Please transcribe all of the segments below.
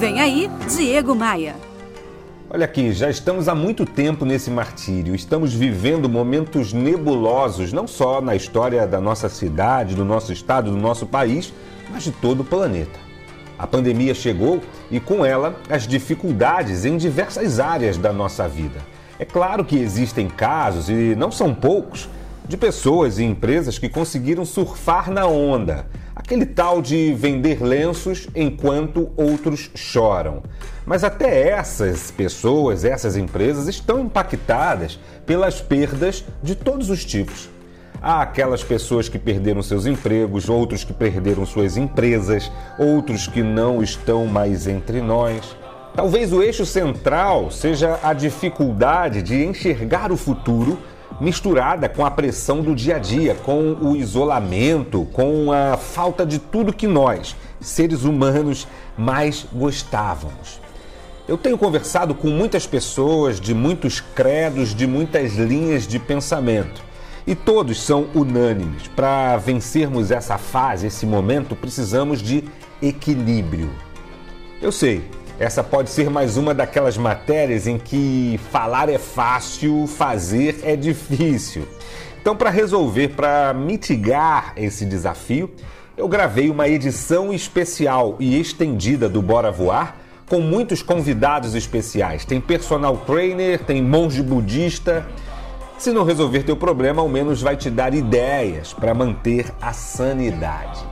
Vem aí, Diego Maia. Olha aqui, já estamos há muito tempo nesse martírio. Estamos vivendo momentos nebulosos, não só na história da nossa cidade, do nosso estado, do nosso país, mas de todo o planeta. A pandemia chegou e, com ela, as dificuldades em diversas áreas da nossa vida. É claro que existem casos, e não são poucos, de pessoas e empresas que conseguiram surfar na onda. Aquele tal de vender lenços enquanto outros choram. Mas até essas pessoas, essas empresas estão impactadas pelas perdas de todos os tipos. Há aquelas pessoas que perderam seus empregos, outros que perderam suas empresas, outros que não estão mais entre nós. Talvez o eixo central seja a dificuldade de enxergar o futuro misturada com a pressão do dia a dia, com o isolamento, com a falta de tudo que nós, seres humanos, mais gostávamos. Eu tenho conversado com muitas pessoas de muitos credos, de muitas linhas de pensamento. E todos são unânimes. Para vencermos essa fase, esse momento, precisamos de equilíbrio. Eu sei, essa pode ser mais uma daquelas matérias em que falar é fácil, fazer é difícil. Então, para resolver, para mitigar esse desafio, eu gravei uma edição especial e estendida do Bora Voar com muitos convidados especiais. Tem personal trainer, tem monge budista. Se não resolver teu problema, ao menos vai te dar ideias para manter a sanidade.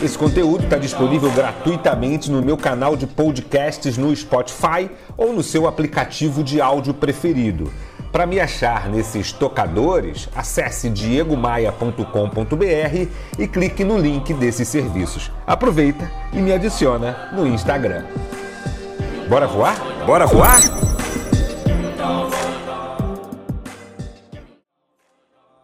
Esse conteúdo está disponível gratuitamente no meu canal de podcasts no Spotify ou no seu aplicativo de áudio preferido. Para me achar nesses tocadores, acesse diegomaia.com.br e clique no link desses serviços. Aproveita e me adiciona no Instagram. Bora voar? Bora voar?